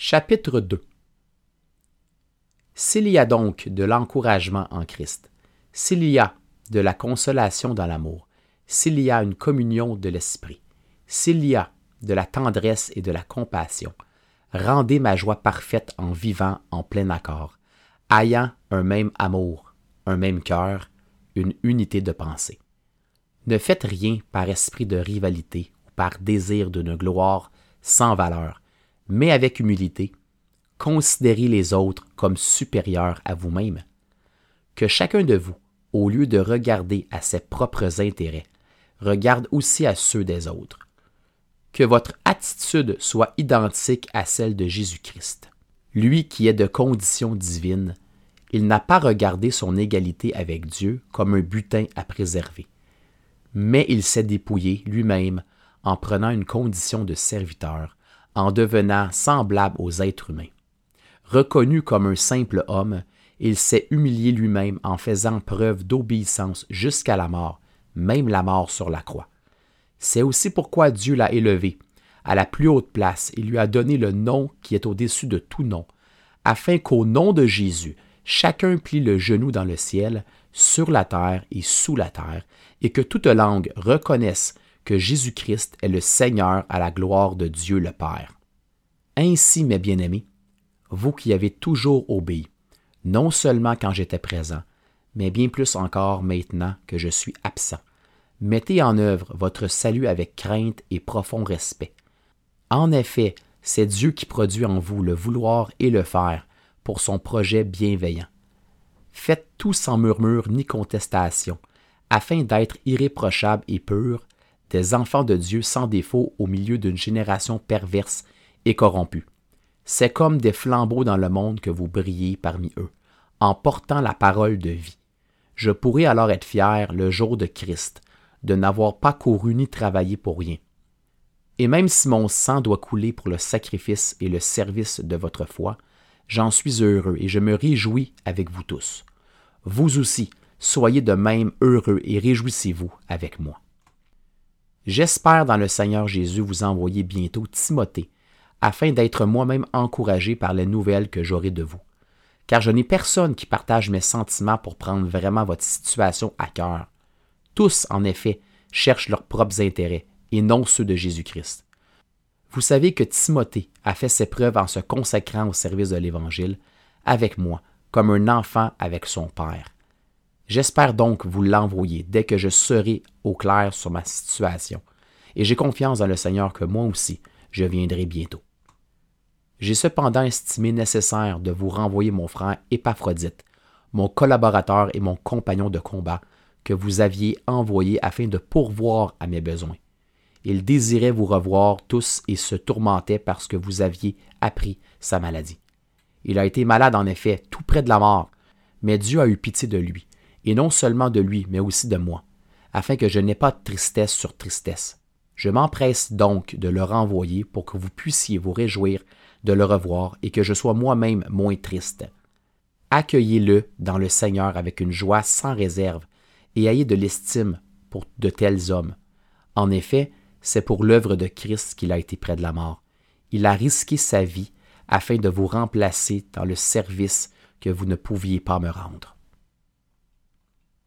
Chapitre 2 S'il y a donc de l'encouragement en Christ, s'il y a de la consolation dans l'amour, s'il y a une communion de l'esprit, s'il y a de la tendresse et de la compassion, rendez ma joie parfaite en vivant en plein accord, ayant un même amour, un même cœur, une unité de pensée. Ne faites rien par esprit de rivalité ou par désir d'une gloire sans valeur, mais avec humilité, considérez les autres comme supérieurs à vous-même. Que chacun de vous, au lieu de regarder à ses propres intérêts, regarde aussi à ceux des autres. Que votre attitude soit identique à celle de Jésus-Christ. Lui qui est de condition divine, il n'a pas regardé son égalité avec Dieu comme un butin à préserver, mais il s'est dépouillé lui-même en prenant une condition de serviteur, en devenant semblable aux êtres humains. Reconnu comme un simple homme, il s'est humilié lui-même en faisant preuve d'obéissance jusqu'à la mort, même la mort sur la croix. C'est aussi pourquoi Dieu l'a élevé à la plus haute place et lui a donné le nom qui est au-dessus de tout nom, afin qu'au nom de Jésus, chacun plie le genou dans le ciel, sur la terre et sous la terre, et que toute langue reconnaisse que Jésus-Christ est le Seigneur à la gloire de Dieu le Père. Ainsi, mes bien-aimés, vous qui avez toujours obéi, non seulement quand j'étais présent, mais bien plus encore maintenant que je suis absent, mettez en œuvre votre salut avec crainte et profond respect. En effet, c'est Dieu qui produit en vous le vouloir et le faire pour son projet bienveillant. Faites tout sans murmure ni contestation, afin d'être irréprochables et purs, des enfants de Dieu sans défaut au milieu d'une génération perverse et corrompue. C'est comme des flambeaux dans le monde que vous brillez parmi eux, en portant la parole de vie. Je pourrai alors être fier le jour de Christ, de n'avoir pas couru ni travaillé pour rien. Et même si mon sang doit couler pour le sacrifice et le service de votre foi, j'en suis heureux et je me réjouis avec vous tous. Vous aussi, soyez de même heureux et réjouissez-vous avec moi. J'espère dans le Seigneur Jésus vous envoyer bientôt Timothée, afin d'être moi-même encouragé par les nouvelles que j'aurai de vous. Car je n'ai personne qui partage mes sentiments pour prendre vraiment votre situation à cœur. Tous, en effet, cherchent leurs propres intérêts et non ceux de Jésus-Christ. Vous savez que Timothée a fait ses preuves en se consacrant au service de l'Évangile avec moi, comme un enfant avec son Père. J'espère donc vous l'envoyer dès que je serai au clair sur ma situation, et j'ai confiance dans le Seigneur que moi aussi, je viendrai bientôt. J'ai cependant estimé nécessaire de vous renvoyer mon frère Épaphrodite, mon collaborateur et mon compagnon de combat, que vous aviez envoyé afin de pourvoir à mes besoins. Il désirait vous revoir tous et se tourmentait parce que vous aviez appris sa maladie. Il a été malade en effet, tout près de la mort, mais Dieu a eu pitié de lui et non seulement de lui, mais aussi de moi, afin que je n'ai pas de tristesse sur tristesse. Je m'empresse donc de le renvoyer pour que vous puissiez vous réjouir de le revoir et que je sois moi-même moins triste. Accueillez-le dans le Seigneur avec une joie sans réserve et ayez de l'estime pour de tels hommes. En effet, c'est pour l'œuvre de Christ qu'il a été près de la mort. Il a risqué sa vie afin de vous remplacer dans le service que vous ne pouviez pas me rendre.